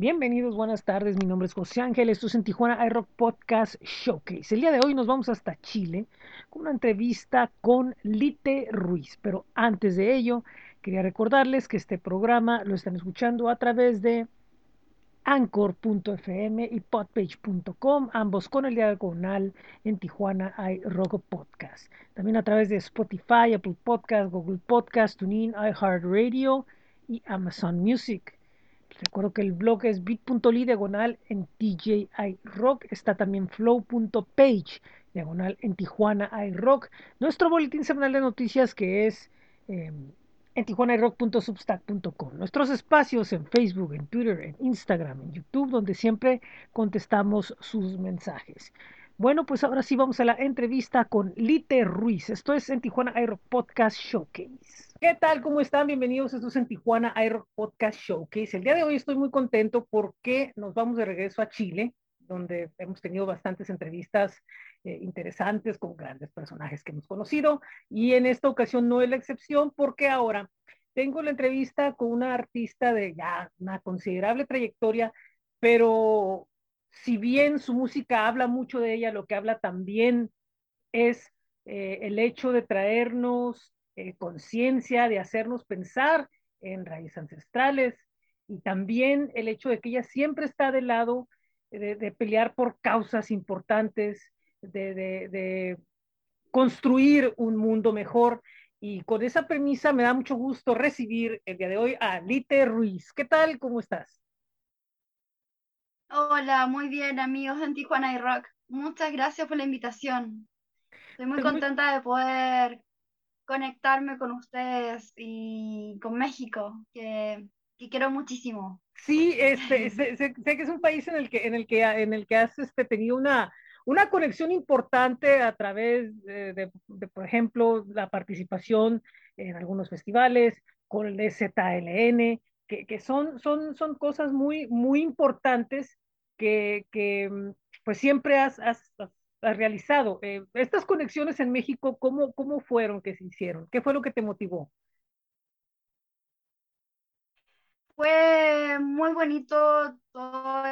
Bienvenidos, buenas tardes. Mi nombre es José Ángel. Esto es en Tijuana iRock Podcast Showcase. El día de hoy nos vamos hasta Chile con una entrevista con Lite Ruiz. Pero antes de ello, quería recordarles que este programa lo están escuchando a través de anchor.fm y podpage.com, ambos con el diagonal en Tijuana iRock Podcast. También a través de Spotify, Apple Podcast, Google Podcast, TuneIn, iHeartRadio y Amazon Music. Recuerdo que el blog es bit.ly diagonal en TJI Rock. Está también flow.page diagonal en Tijuana iRock. Nuestro boletín semanal de noticias que es eh, en tijuanairock.substack.com. Nuestros espacios en Facebook, en Twitter, en Instagram, en YouTube, donde siempre contestamos sus mensajes. Bueno, pues ahora sí vamos a la entrevista con Lite Ruiz. Esto es en Tijuana iRock Podcast Showcase. ¿Qué tal? ¿Cómo están? Bienvenidos. Esto es en Tijuana Air Podcast Showcase. El día de hoy estoy muy contento porque nos vamos de regreso a Chile, donde hemos tenido bastantes entrevistas eh, interesantes con grandes personajes que hemos conocido. Y en esta ocasión no es la excepción porque ahora tengo la entrevista con una artista de ya una considerable trayectoria, pero si bien su música habla mucho de ella, lo que habla también es eh, el hecho de traernos eh, conciencia, de hacernos pensar en raíces ancestrales y también el hecho de que ella siempre está del lado de, pelear por causas importantes, de, de, construir un mundo mejor. Y con esa premisa me da mucho gusto recibir el día de hoy a Lite Ruiz. ¿Qué tal? ¿Cómo estás? Hola, muy bien amigos de Tijuana y Rock. Muchas gracias por la invitación. Estoy muy contenta de poder conectarme con ustedes y con México, que, quiero muchísimo. Sí, este, sé, que es un país en el que, en el que, en el que has este, tenido una, una conexión importante a través de, por ejemplo, la participación en algunos festivales, con el ZLN, que, que, son, son, son cosas muy, muy importantes que, que pues siempre has, has, realizado. Eh, estas conexiones en México, ¿cómo, ¿cómo fueron que se hicieron? ¿Qué fue lo que te motivó? Fue muy bonito todo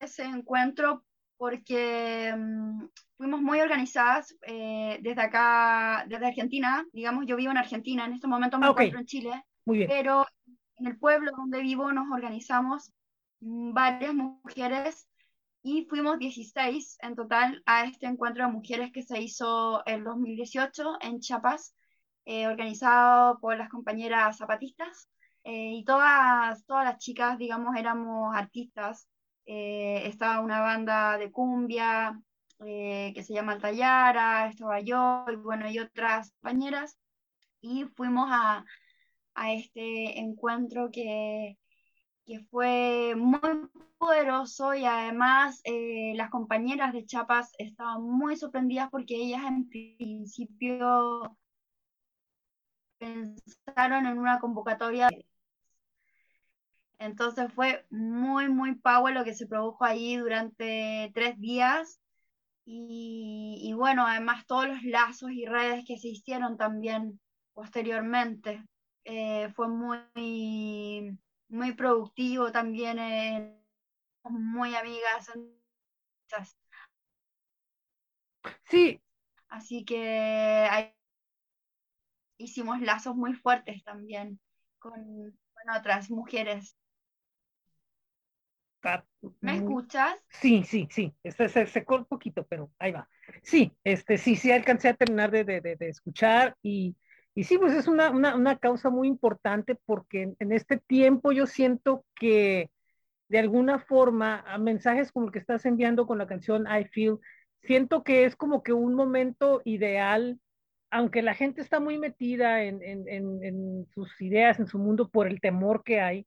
ese encuentro porque mm, fuimos muy organizadas eh, desde acá, desde Argentina. Digamos, yo vivo en Argentina, en este momento me ah, encuentro en Chile. Muy bien. Pero en el pueblo donde vivo nos organizamos mm, varias mujeres y fuimos 16 en total a este encuentro de mujeres que se hizo en 2018 en Chiapas, eh, organizado por las compañeras zapatistas. Eh, y todas, todas las chicas, digamos, éramos artistas. Eh, estaba una banda de cumbia que se llama Altayara, estaba yo y bueno, y otras compañeras. Y fuimos a, a este encuentro que, que fue muy poderoso y además eh, las compañeras de Chapas estaban muy sorprendidas porque ellas en principio pensaron en una convocatoria. Entonces fue muy, muy power lo que se produjo ahí durante tres días. Y, bueno, además todos los lazos y redes que se hicieron también posteriormente. Eh, fue muy, muy productivo también, eh, muy amigas. Sí. Así que hicimos lazos muy fuertes también con, otras mujeres. ¿Me escuchas? Sí, sí, sí. Se, se secó un poquito, pero ahí va. Sí, este, sí, sí alcancé a terminar de, de, de escuchar y, y sí, pues es una, una, causa muy importante porque en, este tiempo yo siento que de alguna forma a mensajes como el que estás enviando con la canción I Feel, siento que es como que un momento ideal, aunque la gente está muy metida en, en, en, sus ideas, en su mundo por el temor que hay.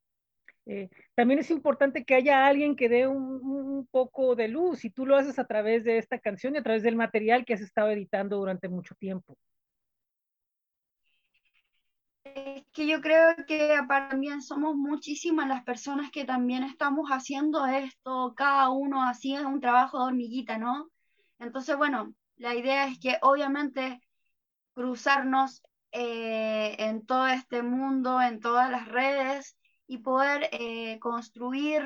Eh, también es importante que haya alguien que dé un, un, poco de luz y tú lo haces a través de esta canción y a través del material que has estado editando durante mucho tiempo. Es que yo creo que también somos muchísimas las personas que también estamos haciendo esto, cada uno es un trabajo de hormiguita, ¿no? Entonces, bueno, la idea es que obviamente cruzarnos eh, en todo este mundo, en todas las redes y poder eh, construir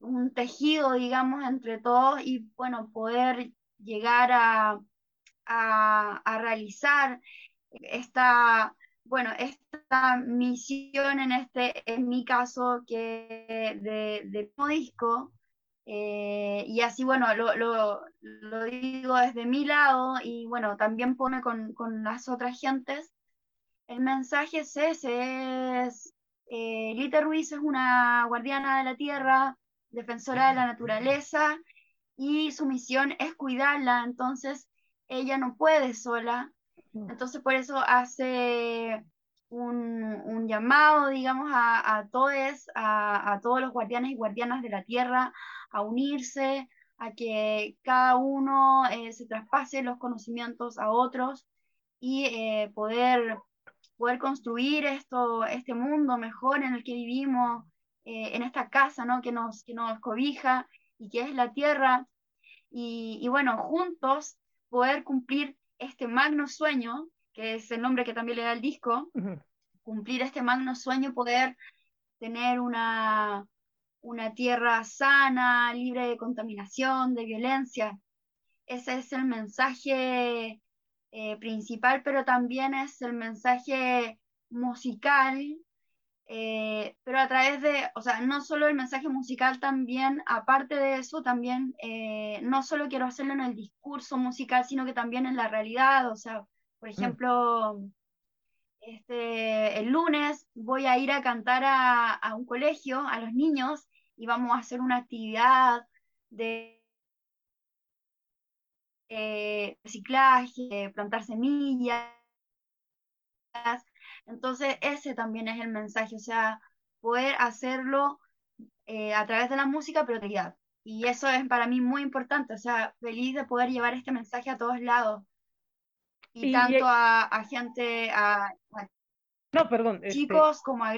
un tejido, digamos, entre todos y, bueno, poder llegar a, a, realizar esta, bueno, esta misión en este, en mi caso, que de, de disco, eh, y así, bueno, lo, lo, digo desde mi lado y bueno, también pone con, con las otras gentes. El mensaje es ese, es, eh, Lita Ruiz es una guardiana de la tierra, defensora de la naturaleza y su misión es cuidarla, entonces ella no puede sola, entonces por eso hace un, un llamado, digamos, a, a todos, a, a todos los guardianes y guardianas de la tierra, a unirse, a que cada uno eh, se traspase los conocimientos a otros y eh, poder, poder construir esto, este mundo mejor en el que vivimos, eh, en esta casa ¿no? que, nos, que nos cobija y que es la tierra. Y, y bueno, juntos poder cumplir este magno sueño, que es el nombre que también le da el disco, cumplir este magno sueño, poder tener una, una tierra sana, libre de contaminación, de violencia. Ese es el mensaje eh, principal, pero también es el mensaje musical, eh, pero a través de, o sea, no solo el mensaje musical también, aparte de eso, también eh, no solo quiero hacerlo en el discurso musical, sino que también en la realidad, o sea, por mm. ejemplo, este, el lunes voy a ir a cantar a, a un colegio, a los niños, y vamos a hacer una actividad de eh, reciclaje, plantar semillas. Entonces, ese también es el mensaje, o sea, poder hacerlo eh, a través de la música, pero realidad. Y eso es para mí muy importante, o sea, feliz de poder llevar este mensaje a todos lados. Y, tanto a, gente, a, no, perdón, este chicos como a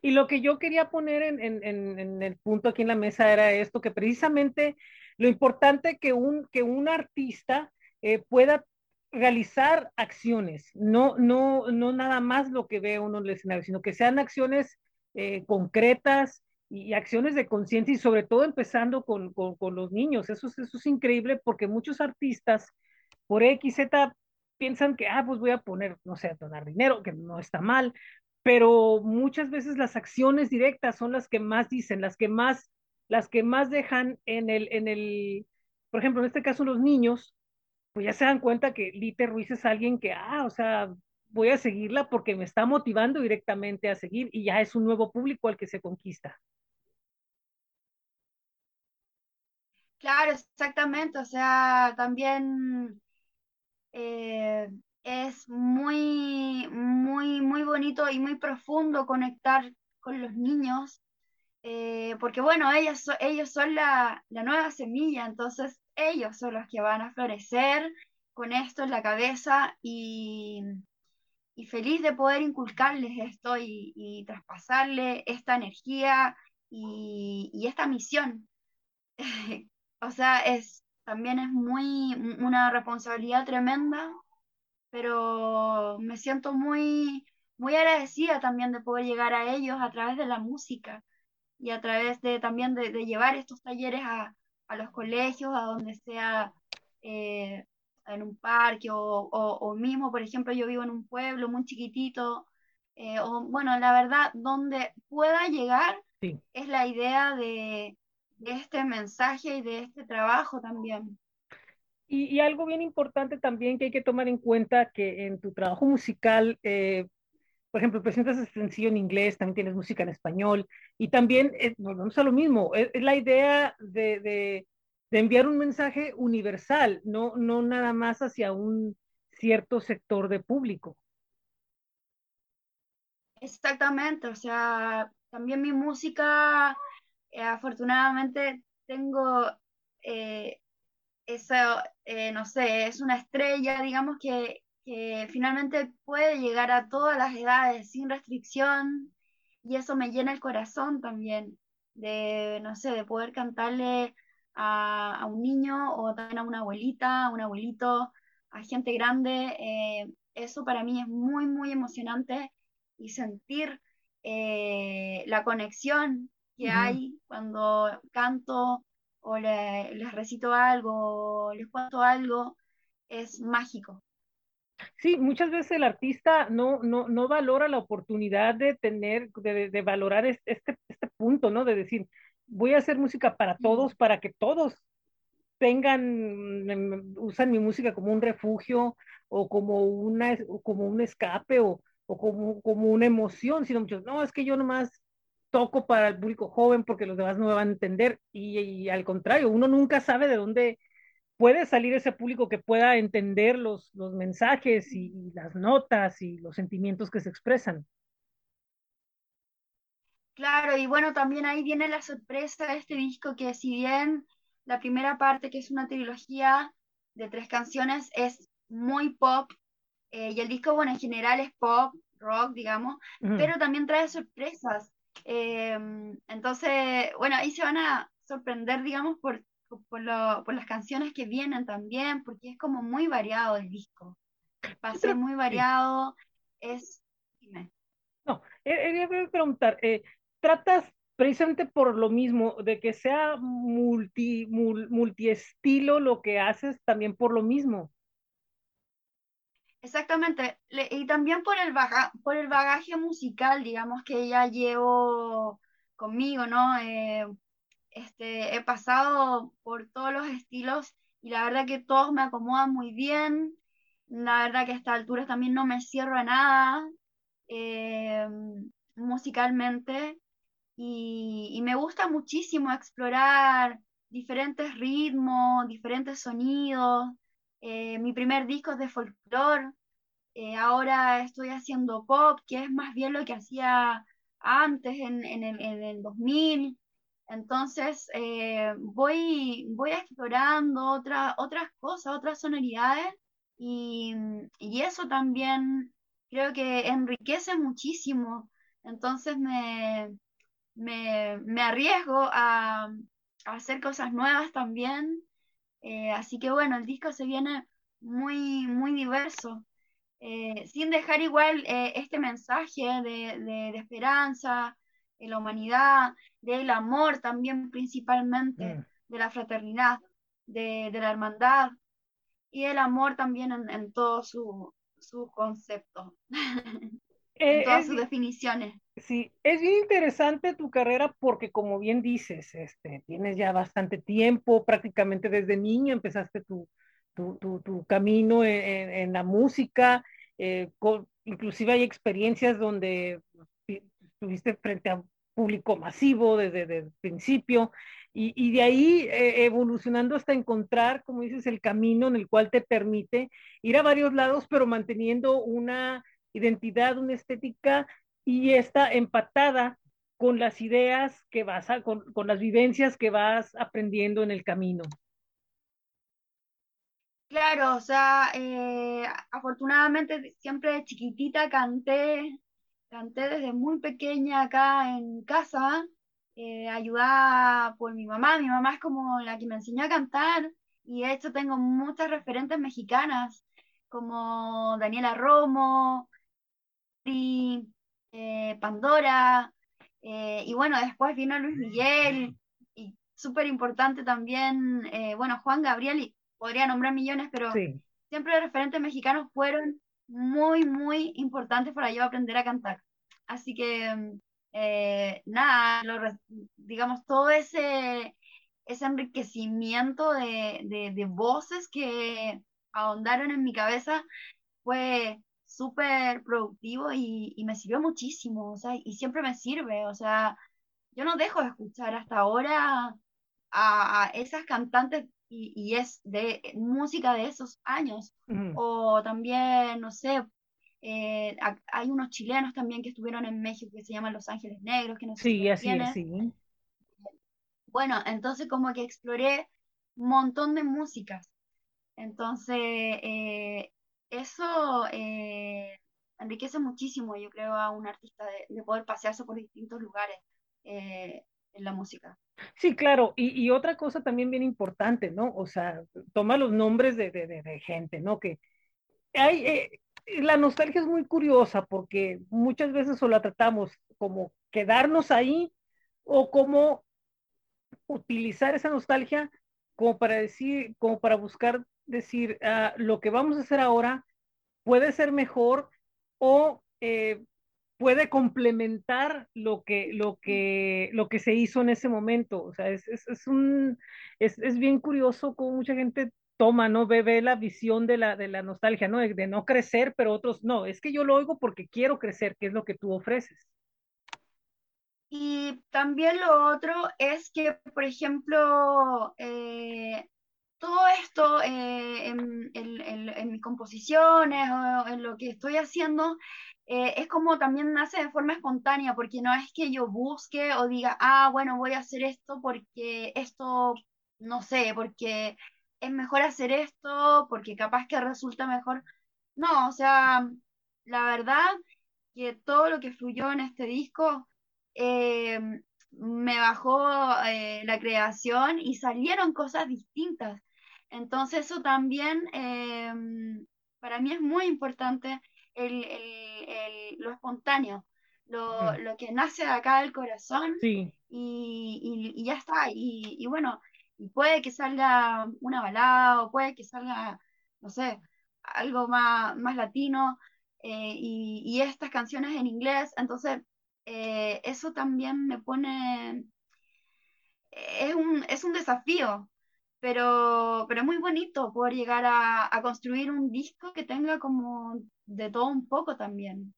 Y lo que yo quería poner en, el punto aquí en la mesa era esto, que precisamente lo importante que un, que un artista eh, pueda realizar acciones, no, no, no nada más lo que ve uno en el escenario, sino que sean acciones eh, concretas y, acciones de conciencia y sobre todo empezando con, los niños. Eso, eso es increíble porque muchos artistas por X, Z piensan que, ah, pues voy a poner, no sé, a donar dinero, que no está mal, pero muchas veces las acciones directas son las que más dicen, las que más, las que más dejan en el, en el, por ejemplo, en este caso los niños, pues ya se dan cuenta que Lite Ruiz es alguien que, ah, o sea, voy a seguirla porque me está motivando directamente a seguir y ya es un nuevo público al que se conquista. Claro, exactamente, o sea, también eh, es muy, muy, muy bonito y muy profundo conectar con los niños, eh, porque bueno, ellos, ellos son la, nueva semilla, entonces ellos son los que van a florecer con esto en la cabeza y, feliz de poder inculcarles esto y, y traspasarle esta energía y, y esta misión. o sea, es, también es muy una responsabilidad tremenda pero me siento muy, muy agradecida también de poder llegar a ellos a través de la música y a través de también de, llevar estos talleres a, los colegios, a donde sea eh, en un parque o, mismo, por ejemplo, yo vivo en un pueblo muy chiquitito, eh, o bueno, la verdad, donde pueda llegar es la idea de, de este mensaje y de este trabajo también. Y, algo bien importante también que hay que tomar en cuenta que en tu trabajo musical, eh, por ejemplo, presentas el sencillo en inglés, también tienes música en español y también eh, volvemos a lo mismo, es, la idea de, de, enviar un mensaje universal, no, no nada más hacia un cierto sector de público. Exactamente, o sea, también mi música, eh, afortunadamente tengo eso, eh, no sé, es una estrella, digamos, que, finalmente puede llegar a todas las edades sin restricción y eso me llena el corazón también, de, no sé, de poder cantarle a, un niño o también a una abuelita, a un abuelito, a gente grande, eh, eso para mí es muy, muy emocionante y sentir eh, la conexión que hay cuando canto o les recito algo, les cuento algo, es mágico. Sí, muchas veces el artista no, no, no valora la oportunidad de tener, de, de valorar este, este punto, ¿no? De decir, voy a hacer música para todos, para que todos tengan, mm, usan mi música como un refugio o como, una, como un escape o, o como, como una emoción, sino muchos, no, es que yo nomás toco para el público joven porque los demás no me van a entender y, y al contrario, uno nunca sabe de dónde puede salir ese público que pueda entender los, los mensajes y, y las notas y los sentimientos que se expresan. Claro, y bueno, también ahí viene la sorpresa de este disco que si bien la primera parte, que es una trilogía de tres canciones, es muy pop, eh, y el disco, bueno, en general es pop, rock, digamos, pero también trae sorpresas. Eh, entonces, bueno, ahí se van a sorprender, digamos, por, por, lo- por las canciones que vienen también, porque es como muy variado el disco. Va a ser muy variado, es... dime. No, eh, eh, a preguntar, eh, ¿tratas precisamente por lo mismo de que sea multi, mul- multiestilo lo que haces también por lo mismo? Exactamente, Le- y también por el baga- por el bagaje musical, digamos, que ya llevo conmigo, ¿no? Eh, este, he pasado por todos los estilos y la verdad que todos me acomodan muy bien. La verdad que a estas alturas también no me cierro a nada eh, musicalmente y, me gusta muchísimo explorar diferentes ritmos, diferentes sonidos. Eh, mi primer disco es de folclore, eh, ahora estoy haciendo pop, que es más bien lo que hacía antes, en, en el, en el 2000. Entonces, eh, voy, voy explorando otra- otras cosas, otras sonoridades, y, y eso también creo que enriquece muchísimo. Entonces, me, me, me arriesgo a, hacer cosas nuevas también. Eh, así que bueno, el disco se viene muy, muy diverso eh, sin dejar igual este mensaje de- de esperanza, de la humanidad, del amor también principalmente, Mm. de la fraternidad, de, de la hermandad y el amor también en, en todos sus su conceptos, en Eh, todas es, sus definiciones. sí, es bien interesante tu carrera porque como bien dices, este, tienes ya bastante tiempo, prácticamente desde niño empezaste tu, tu, tu, tu camino en, en- en la música, eh, con- inclusive hay experiencias donde estuviste frente a público masivo desde, desde el principio y, y de ahí eh, evolucionando hasta encontrar, como dices, el camino en el cual te permite ir a varios lados, pero manteniendo una identidad, una estética y está empatada con las ideas que vas a, con, con las vivencias que vas aprendiendo en el camino. Claro, o sea, eh, afortunadamente siempre de chiquitita canté, canté desde muy pequeña acá en casa, eh, ayudada por mi mamá. Mi mamá es como la que me enseñó a cantar y de hecho tengo muchas referentes mexicanas como Daniela Romo, Pri, eh, Pandora, eh, y bueno, después vino Luis Miguel y súper importante también, eh, bueno, Juan Gabriel y podría nombrar millones, pero Sí. siempre los referentes mexicanos fueron muy, muy importantes para yo aprender a cantar. Así que, mm, eh, nada, digamos, todo ese, ese enriquecimiento de, de, voces que ahondaron en mi cabeza fue súper productivo y, y me sirvió muchísimo, o sea, y siempre me sirve, o sea, yo no dejo de escuchar hasta ahora a esas cantantes y, y es de música de esos años. O también, no sé, eh, ha- hay unos chilenos también que estuvieron en México que se llaman Los Ángeles Negros, que no sé Sí, así es, sí. Bueno, entonces como que exploré un montón de músicas. Entonces, eh, eso eh, enriquece muchísimo, yo creo, a un artista de, de poder pasearse por distintos lugares eh, en la música. Sí, claro. Y, otra cosa también bien importante, ¿no? O sea, toma los nombres de, de, de, gente, ¿no? Que hay, eh, la nostalgia es muy curiosa porque muchas veces o la tratamos como quedarnos ahí o como utilizar esa nostalgia como para decir, como para buscar decir, uh, lo que vamos a hacer ahora puede ser mejor o eh, puede complementar lo que, lo, que, lo que se hizo en ese momento. O sea, es, es, es un, es, es, bien curioso cómo mucha gente toma, ¿no? Ve, la visión de la, de la nostalgia, ¿no? De, de, no crecer, pero otros, no, es que yo lo oigo porque quiero crecer, que es lo que tú ofreces. Y también lo otro es que, por ejemplo, eh, todo esto eh, en, mis composiciones o en lo que estoy haciendo eh, es como también nace de forma espontánea, porque no es que yo busque o diga, ah, bueno, voy a hacer esto porque esto, no sé, porque es mejor hacer esto, porque capaz que resulta mejor. No, o sea, la verdad que todo lo que fluyó en este disco eh, me bajó la creación y salieron cosas distintas. Entonces eso también eh, para mí es muy importante el, el, el, lo espontáneo, lo, lo, que nace de acá del corazón sí. y, y, y, ya está. Y, y, bueno, y puede que salga una balada o puede que salga, no sé, algo más, más latino eh, y, y, estas canciones en inglés. Entonces, eh, eso también me pone... Es un, es un desafío, pero, pero es muy bonito poder llegar a, a, construir un disco que tenga como de todo un poco también.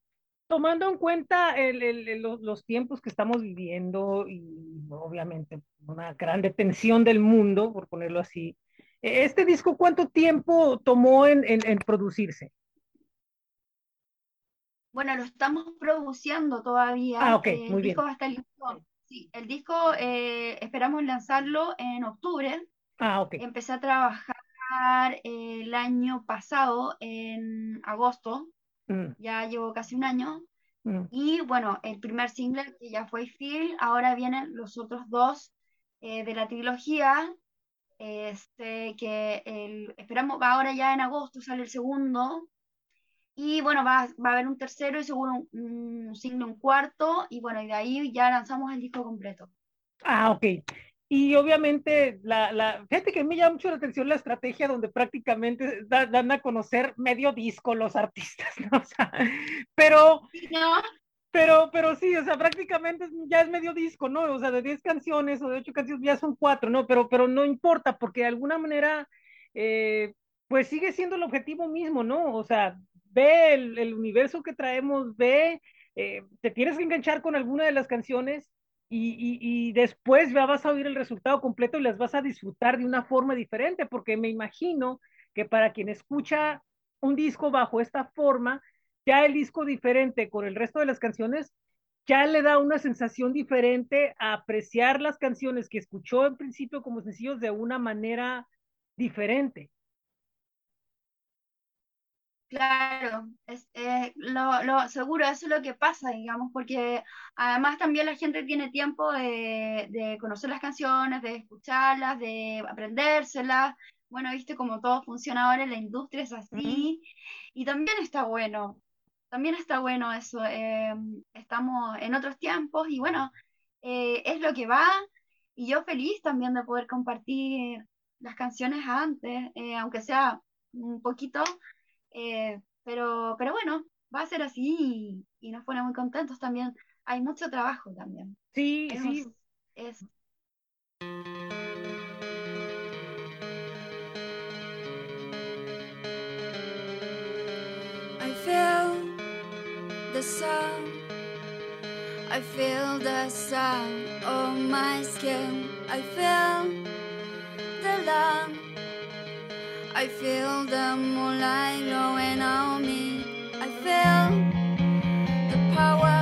Tomando en cuenta el, el, los, los, tiempos que estamos viviendo y obviamente una gran detención del mundo, por ponerlo así, ¿este disco cuánto tiempo tomó en, en, en producirse? Bueno, lo estamos produciendo todavía. Ah, ok, eh, muy el disco bien. va a estar listo. Sí, el disco eh, esperamos lanzarlo en octubre. Ah, ok. Empecé a trabajar el año pasado, en agosto. Mm. Ya llevo casi un año. Mm. Y bueno, el primer single que ya fue Feel, ahora vienen los otros dos eh, de la trilogía. Este, que el, esperamos, ahora ya en agosto sale el segundo. Y bueno, va, va a haber un tercero y seguro un, un single, un cuarto. Y bueno, y de ahí ya lanzamos el disco completo. Ah, ok. Y obviamente, la, la, fíjate que me llama mucho la atención la estrategia donde prácticamente da, dan a conocer medio disco los artistas, ¿no? O sea, pero, ¿No? pero, pero sí, o sea, prácticamente ya es medio disco, ¿no? O sea, de 10 canciones o de 8 canciones ya son 4, ¿no? Pero, pero no importa, porque de alguna manera, eh, pues sigue siendo el objetivo mismo, ¿no? O sea, ve el, el universo que traemos, ve, eh, te tienes que enganchar con alguna de las canciones y, y, después ya vas a oír el resultado completo y las vas a disfrutar de una forma diferente, porque me imagino que para quien escucha un disco bajo esta forma, ya el disco diferente con el resto de las canciones, ya le da una sensación diferente a apreciar las canciones que escuchó en principio como sencillos de una manera diferente. Claro, es, eh, lo, lo, seguro, eso es lo que pasa, digamos, porque además también la gente tiene tiempo de, de, conocer las canciones, de escucharlas, de aprendérselas. Bueno, viste como todo funciona ahora en la industria, es así. Y también está bueno, también está bueno eso. Eh, estamos en otros tiempos y bueno, eh, es lo que va. Y yo feliz también de poder compartir las canciones antes, eh, aunque sea un poquito eh, pero, pero bueno, va a ser así y, y, nos pone muy contentos también. Hay mucho trabajo también. Sí, Hemos, sí. Es... I feel the sun. I feel the sun on my skin. I feel the love. I feel the moonlight glowing on me. I feel the power.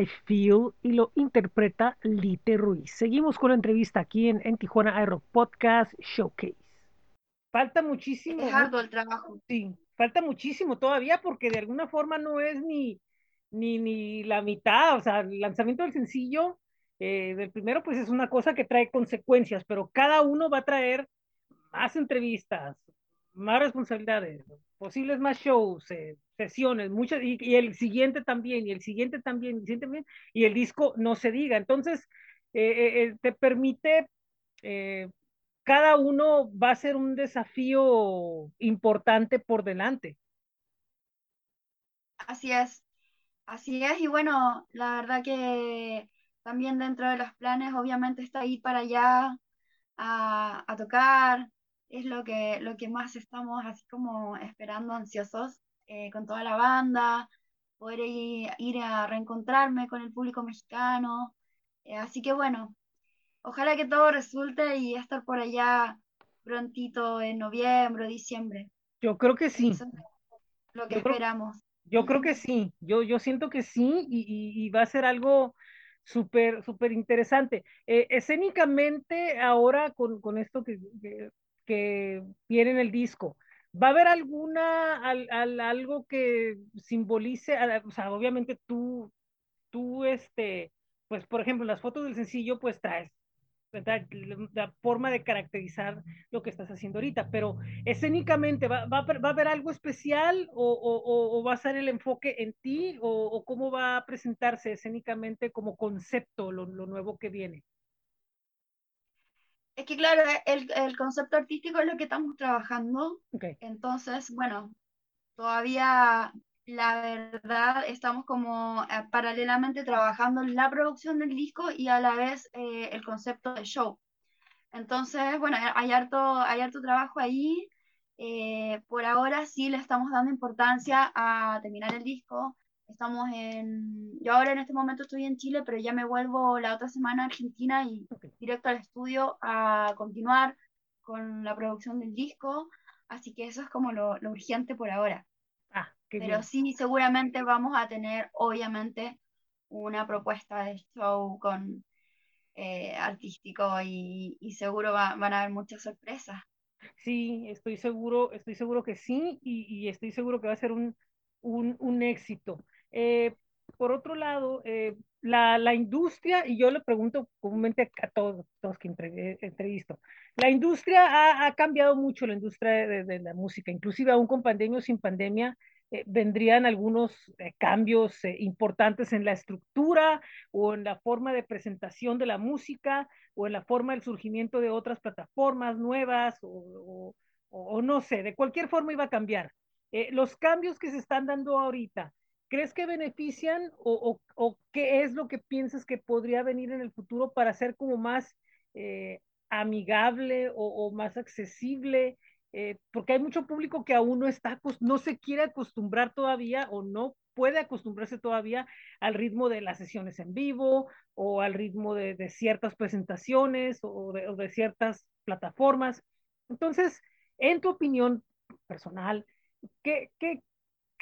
I Feel y lo interpreta Lite Ruiz. Seguimos con la entrevista aquí en, en Tijuana Aero Podcast Showcase. Falta muchísimo. Es arduo el trabajo. Sí, falta muchísimo todavía porque de alguna forma no es ni, ni, ni la mitad. O sea, el lanzamiento del sencillo eh, del primero, pues es una cosa que trae consecuencias, pero cada uno va a traer más entrevistas, más responsabilidades, posibles más shows, eh, sesiones, muchas, y, y, el siguiente también, y el siguiente también, y el disco no se diga. Entonces, eh, eh, te permite, eh, cada uno va a ser un desafío importante por delante. Así es, así es, y bueno, la verdad que también dentro de los planes, obviamente está ir para allá a, a tocar, es lo que, lo que más estamos así como esperando ansiosos eh, con toda la banda, poder ir, a reencontrarme con el público mexicano. Eh, así que bueno, ojalá que todo resulte y estar por allá prontito en noviembre, diciembre. Yo creo que sí. Eso es lo que Yo creo- esperamos. Yo creo que sí, yo, yo siento que sí y, y- y va a ser algo súper, súper interesante. Eh, escénicamente, ahora con, con esto que, que, que viene en el disco, ¿va a haber alguna, al- al- algo que simbolice, o sea, obviamente tú, tú, este, pues por ejemplo, las fotos del sencillo, pues traes. La, forma de caracterizar lo que estás haciendo ahorita, pero escénicamente, ¿va, va, va a haber algo especial o- o va a ser el enfoque en ti o, o cómo va a presentarse escénicamente como concepto lo, lo nuevo que viene? Es que claro, el, el concepto artístico es lo que estamos trabajando, entonces, bueno, todavía la verdad estamos como eh, paralelamente trabajando en la producción del disco y a la vez eh, el concepto del show. Entonces, bueno, hay harto, hay harto trabajo ahí. Eh, por ahora sí le estamos dando importancia a terminar el disco. Estamos en, yo ahora en este momento estoy en Chile, pero ya me vuelvo la otra semana a Argentina y ok. directo al estudio a continuar con la producción del disco. Así que eso es como lo, lo urgente por ahora. Ah, qué Pero bien. sí, seguramente vamos a tener, obviamente, una propuesta de show con eh, artístico y, y seguro va- van a haber muchas sorpresas. Sí, estoy seguro, estoy seguro que sí y, y estoy seguro que va a ser un, un, un éxito. Eh, por otro lado, eh, la, la industria, y yo le pregunto comúnmente a todos, todos que entre- entrevisto, la industria ha, ha cambiado mucho, la industria de, de la música, inclusive aún con pandemia o sin pandemia, eh, vendrían algunos eh, cambios eh, importantes en la estructura o en la forma de presentación de la música o en la forma del surgimiento de otras plataformas nuevas o, o, o no sé, de cualquier forma iba a cambiar. Eh, los cambios que se están dando ahorita, ¿crees que benefician o, o, qué es lo que piensas que podría venir en el futuro para ser como más eh, amigable o, o, más accesible? Eh, porque hay mucho público que aún no está, no se quiere acostumbrar todavía o no puede acostumbrarse todavía al ritmo de las sesiones en vivo o al ritmo de, de ciertas presentaciones o de, o de, ciertas plataformas. Entonces, en tu opinión personal, ¿qué, qué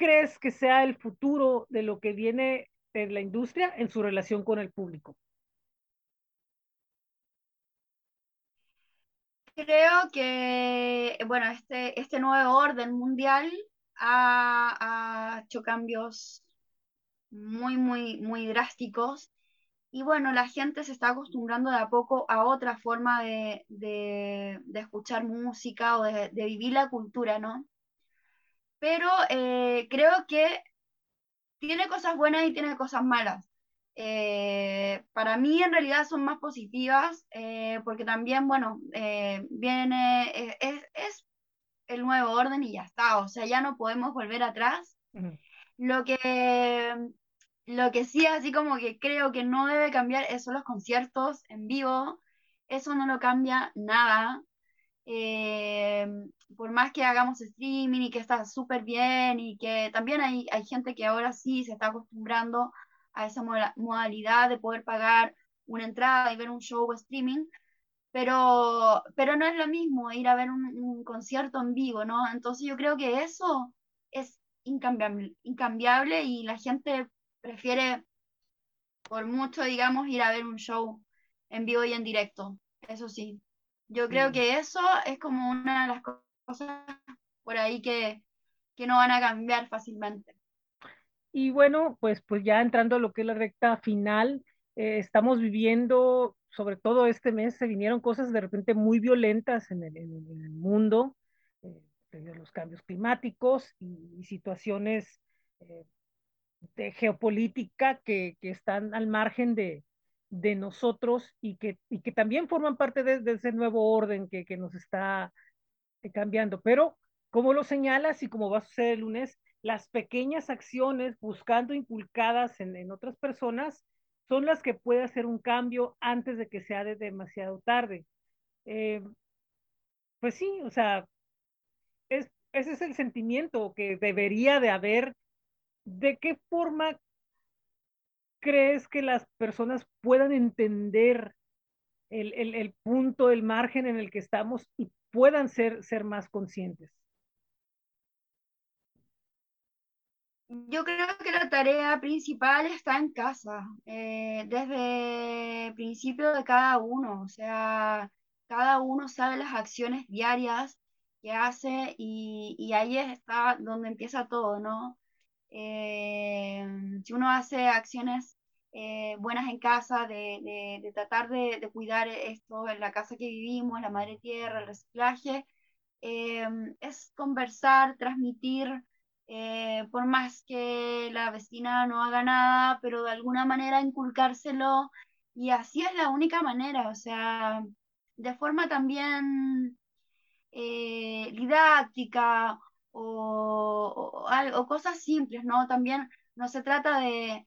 crees que sea el futuro de lo que viene en la industria en su relación con el público? Creo que, bueno, este, este nuevo orden mundial ha, hecho cambios muy, muy, muy drásticos. Y bueno, la gente se está acostumbrando de a poco a otra forma de, de, de escuchar música o de, de, vivir la cultura, ¿no? Pero eh, creo que tiene cosas buenas y tiene cosas malas. Eh, para mí en realidad son más positivas eh, porque también, bueno, eh, viene, es, es, el nuevo orden y ya está, o sea, ya no podemos volver atrás. Uh -huh. Lo que lo que sí, así como que creo que no debe cambiar son los conciertos en vivo. Eso no lo cambia nada. Eh, por más que hagamos streaming y que está súper bien y que también hay, hay gente que ahora sí se está acostumbrando a esa modalidad de poder pagar una entrada y ver un show o streaming, pero, pero no es lo mismo ir a ver un, un concierto en vivo, ¿no? Entonces yo creo que eso es incambiable, incambiable y la gente prefiere por mucho, digamos, ir a ver un show en vivo y en directo, eso sí. Yo creo que eso es como una de las cosas por ahí que, que no van a cambiar fácilmente. Y bueno, pues, pues ya entrando a lo que es la recta final, eh, estamos viviendo, sobre todo este mes, se vinieron cosas de repente muy violentas en el, en el mundo, eh, los cambios climáticos y, situaciones eh, de geopolítica que, que, están al margen de, de nosotros y que, y que también forman parte de, ese nuevo orden que, que nos está cambiando. Pero, como lo señalas y como va a suceder el lunes, las pequeñas acciones buscando inculcadas en, en otras personas son las que puede hacer un cambio antes de que sea de demasiado tarde. Eh, pues sí, o sea, es, ese es el sentimiento que debería de haber. ¿De qué forma crees que las personas puedan entender el, el, punto, el margen en el que estamos y puedan ser, ser más conscientes? Yo creo que la tarea principal está en casa, eh, desde el principio de cada uno, o sea, cada uno sabe las acciones diarias que hace y ahí está donde empieza todo, ¿no? Eh, si uno hace acciones eh, buenas en casa, de, de, de tratar de, de, cuidar esto en la casa que vivimos, la madre tierra, el reciclaje, es conversar, transmitir eh, por más que la vecina no haga nada, pero de alguna manera inculcárselo y así es la única manera, o sea, de forma también eh, didáctica o, o, cosas simples, ¿no? También no se trata de,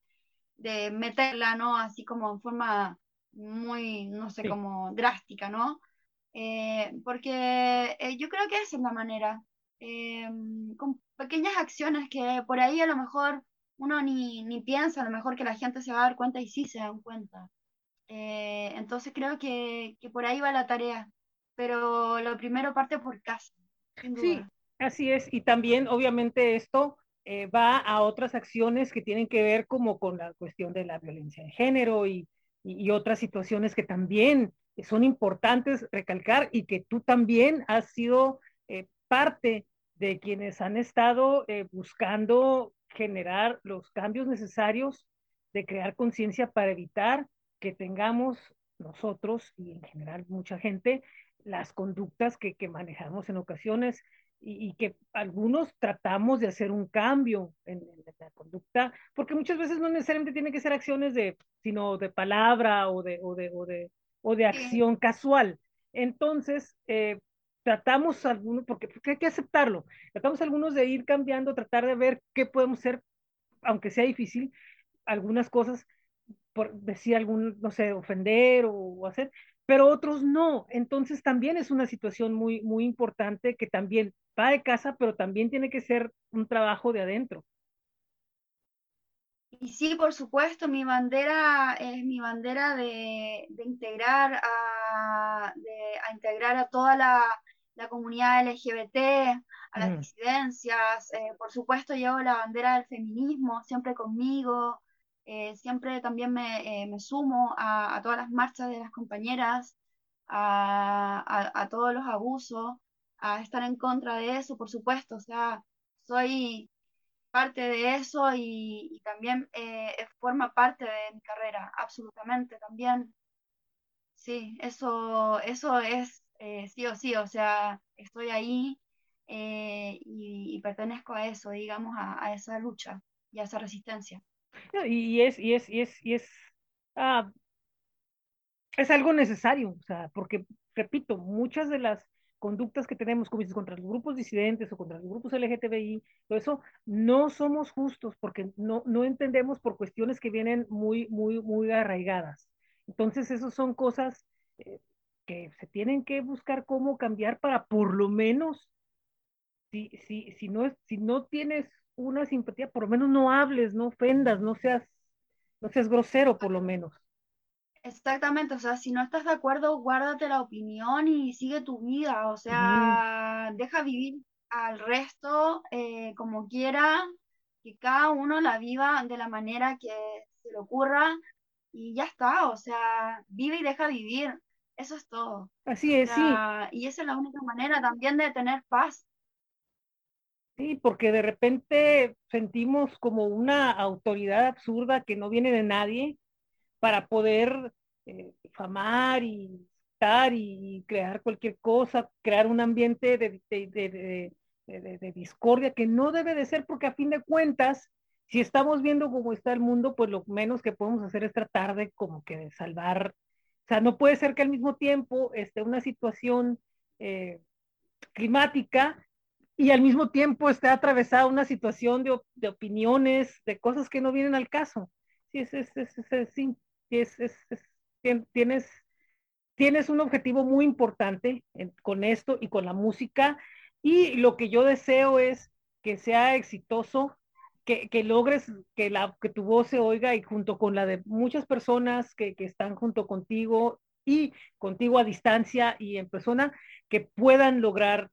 de meterla, ¿no? Así como en forma muy, no sé, como drástica, ¿no? Eh, porque yo creo que esa es la manera. con pequeñas acciones que por ahí a lo mejor uno ni, ni piensa, a lo mejor que la gente se va a dar cuenta y sí se dan cuenta. Eh, entonces creo que, que, por ahí va la tarea, pero lo primero parte por casa. Sí, así es. Y también obviamente esto eh, va a otras acciones que tienen que ver como con la cuestión de la violencia de género y, y, y otras situaciones que también son importantes recalcar y que tú también has sido eh, parte de quienes han estado eh, buscando generar los cambios necesarios de crear conciencia para evitar que tengamos nosotros y en general mucha gente las conductas que, que manejamos en ocasiones y, y, que algunos tratamos de hacer un cambio en, en, la conducta, porque muchas veces no necesariamente tiene que ser acciones de, sino de palabra o de, o de, o de, o de acción casual. Entonces, eh, tratamos algunos, porque, porque, hay que aceptarlo, tratamos algunos de ir cambiando, tratar de ver qué podemos hacer, aunque sea difícil, algunas cosas, por decir algún, no sé, ofender o, o hacer, pero otros no. Entonces también es una situación muy, muy importante que también va de casa, pero también tiene que ser un trabajo de adentro. Y sí, por supuesto, mi bandera es mi bandera de, de integrar a, de, a integrar a toda la, la comunidad LGBT, a las mm. disidencias. Eh, por supuesto, llevo la bandera del feminismo siempre conmigo. Eh, siempre también me, eh, me sumo a, a, todas las marchas de las compañeras, a, a, todos los abusos, a estar en contra de eso, por supuesto. O sea, soy parte de eso y, también forma parte de mi carrera, absolutamente también. Sí, eso, eso es eh, sí o sí, o sea, estoy ahí eh, y, y, pertenezco a eso, digamos, a, esa lucha y a esa resistencia. Y es, y es, y es, y es, ah, es algo necesario, o sea, porque, repito, muchas de las conductas que tenemos, como dices, contra los grupos disidentes o contra los grupos LGTBI, todo eso, no somos justos porque no, no entendemos por cuestiones que vienen muy, muy, muy arraigadas. Entonces, esas son cosas eh, que se tienen que buscar cómo cambiar para por lo menos, si, si, si, no, si no tienes una simpatía, por lo menos no hables, no ofendas, no seas, no seas grosero por lo menos. Exactamente, o sea, si no estás de acuerdo, guárdate la opinión y sigue tu vida, o sea, deja vivir al resto eh, como quiera, que cada uno la viva de la manera que se le ocurra, y ya está, o sea, vive y deja vivir, eso es todo. Así es, sí. y esa es la única manera también de tener paz. Sí, porque de repente sentimos como una autoridad absurda que no viene de nadie para poder eh, famar y estar y crear cualquier cosa, crear un ambiente de, de, discordia que no debe de ser porque a fin de cuentas, si estamos viendo cómo está el mundo, pues lo menos que podemos hacer es tratar de como que de salvar, o sea, no puede ser que al mismo tiempo esté una situación eh, climática y al mismo tiempo esté atravesada una situación de, de, opiniones, de cosas que no vienen al caso. Sí, es, es, es, sí, es, tienes, tienes un objetivo muy importante con esto y con la música y lo que yo deseo es que sea exitoso, que, que logres que, la, que tu voz se oiga y junto con la de muchas personas que, que están junto contigo y contigo a distancia y en persona, que puedan lograr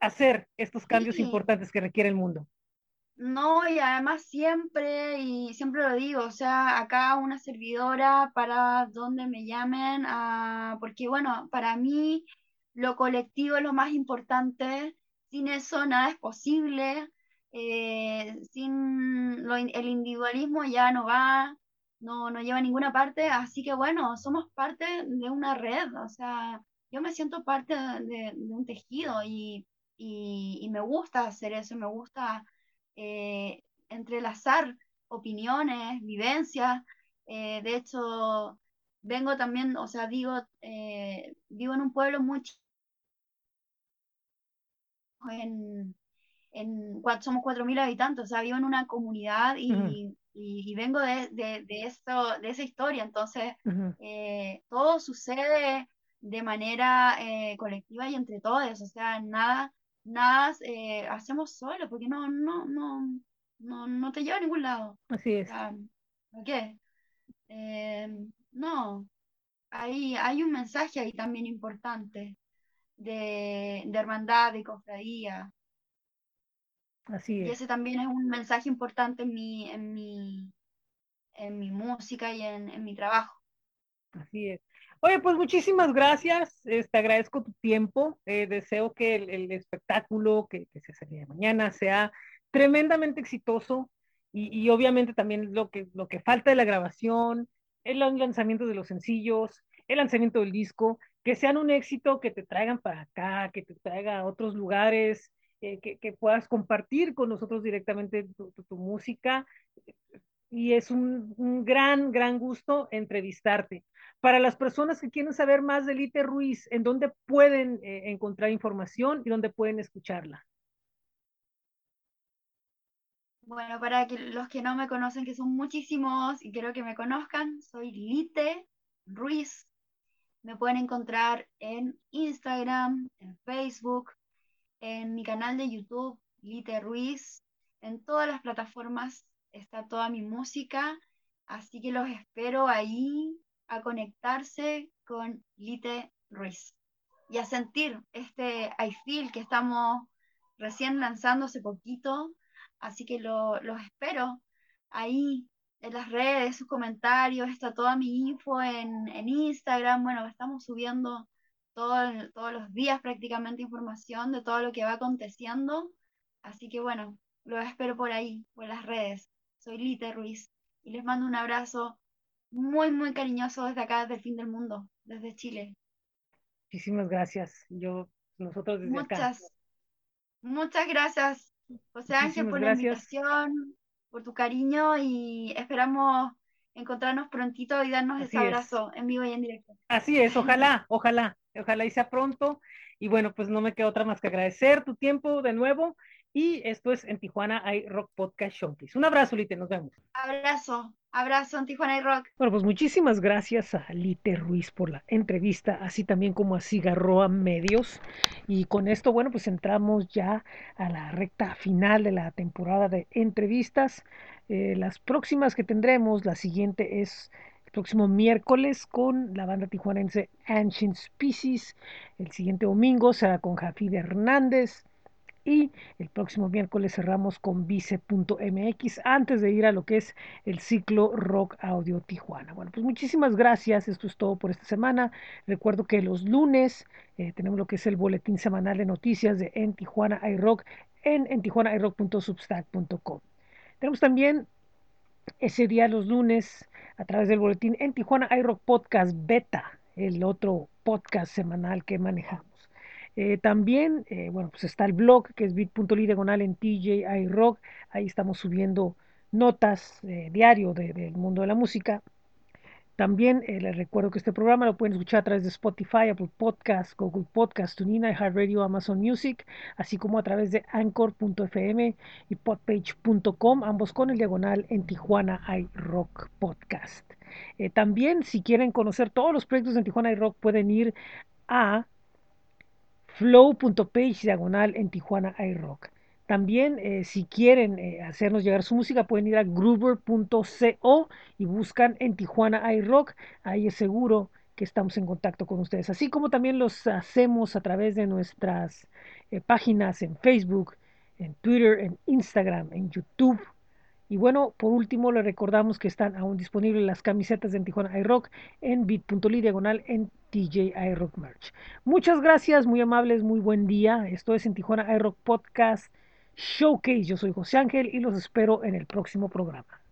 hacer estos cambios importantes que requiere el mundo. No, y además siempre, y siempre lo digo, o sea, acá una servidora para donde me llamen, ah, porque bueno, para mí lo colectivo es lo más importante, sin eso nada es posible, eh, sin el individualismo ya no va, no, no lleva a ninguna parte, así que bueno, somos parte de una red, o sea, yo me siento parte de, un tejido y, y, me gusta hacer eso, me gusta eh, entrelazar opiniones, vivencias. Eh, de hecho, vengo también, o sea, digo, eh, vivo en un pueblo muy en, en somos 4.000 habitantes, o sea, vivo en una comunidad y, y, vengo de, de, de, de esa historia, entonces todo sucede de manera colectiva y entre todos, o sea, nada nada eh, hacemos solo, porque no, no, no, no, no te lleva a ningún lado. Así es. qué? Em, no, hay, hay un mensaje ahí también importante de, de hermandad, de cofradía. Así es. Y ese también es un mensaje importante en mi, en mi, en mi música y en, en mi trabajo. Así es. Oye, pues muchísimas gracias, te este, agradezco tu tiempo, eh, deseo que el, espectáculo que, se hace mañana sea tremendamente exitoso y, obviamente también lo que, lo que falta de la grabación, el lanzamiento de los sencillos, el lanzamiento del disco, que sean un éxito, que te traigan para acá, que te traiga a otros lugares, eh, que, puedas compartir con nosotros directamente tu, música. Y es un, un gran, gran gusto entrevistarte. Para las personas que quieren saber más de Lite Ruiz, ¿en dónde pueden eh, encontrar información y dónde pueden escucharla? Bueno, para que los que no me conocen, que son muchísimos y quiero que me conozcan, soy Lite Ruiz. Me pueden encontrar en Instagram, en Facebook, en mi canal de YouTube, Lite Ruiz. En todas las plataformas está toda mi música, así que los espero ahí a conectarse con Lite Ruiz y a sentir este I Feel que estamos recién lanzando hace poquito. Así que los espero ahí en las redes, sus comentarios, está toda mi info en, Instagram. Bueno, estamos subiendo todos los días prácticamente información de todo lo que va aconteciendo. Así que bueno, los espero por ahí, por las redes. Soy Lite Ruiz y les mando un abrazo muy, muy cariñoso desde acá, desde el fin del mundo, desde Chile. Muchísimas gracias. Yo, nosotros desde muchas, acá. Muchas gracias, José Ángel, por la invitación, por tu cariño y esperamos encontrarnos prontito y darnos ese abrazo en vivo y en directo. Así es, ojalá, ojalá, ojalá y sea pronto. Y bueno, pues no me queda otra más que agradecer tu tiempo de nuevo. Y esto es en Tijuana hay Rock Podcast Showcase. Un abrazo, Lite, nos vemos. Abrazo. Abrazo en Tijuana y Rock. Bueno, pues muchísimas gracias a Lite Ruiz por la entrevista, así también como a Cigarroa Medios. Y con esto, bueno, pues entramos ya a la recta final de la temporada de entrevistas. Eh, las próximas que tendremos, la siguiente es el próximo miércoles con la banda tijuanense Ancient Species. El siguiente domingo será con Jafid Hernández. Y el próximo miércoles cerramos con vice.mx antes de ir a lo que es el ciclo Rock Audio Tijuana. Bueno, pues muchísimas gracias, esto es todo por esta semana. Recuerdo que los lunes eh, tenemos lo que es el boletín semanal de noticias de En Tijuana iRock en, en tijuanairock.substack.com. Tenemos también ese día los lunes a través del boletín en Tijuana iRock Podcast Beta, el otro podcast semanal que manejamos. Eh, también, eh, bueno, pues está el blog que es bit.ly diagonal en TJ iRock. Ahí estamos subiendo notas eh, diario de, del mundo de la música. También les recuerdo que este programa lo pueden escuchar a través de Spotify, Apple Podcasts, Google Podcasts, TuneIn, iHeartRadio, Amazon Music, así como a través de Anchor.fm y Podpage.com, ambos con el diagonal en Tijuana iRock Podcast. También, si quieren conocer todos los proyectos de Tijuana iRock, pueden ir a flow.page diagonal en Tijuana iRock. También, eh, si quieren eh, hacernos llegar su música, pueden ir a groover.co y buscan en Tijuana iRock. Ahí es seguro que estamos en contacto con ustedes. Así como también los hacemos a través de nuestras eh, páginas en Facebook, en Twitter, en Instagram, en YouTube. Y bueno, por último, le recordamos que están aún disponibles las camisetas de Tijuana iRock en bit.ly diagonal en TJ iRock Merch. Muchas gracias, muy amables, muy buen día. Esto es en Tijuana iRock Podcast Showcase. Yo soy José Ángel y los espero en el próximo programa.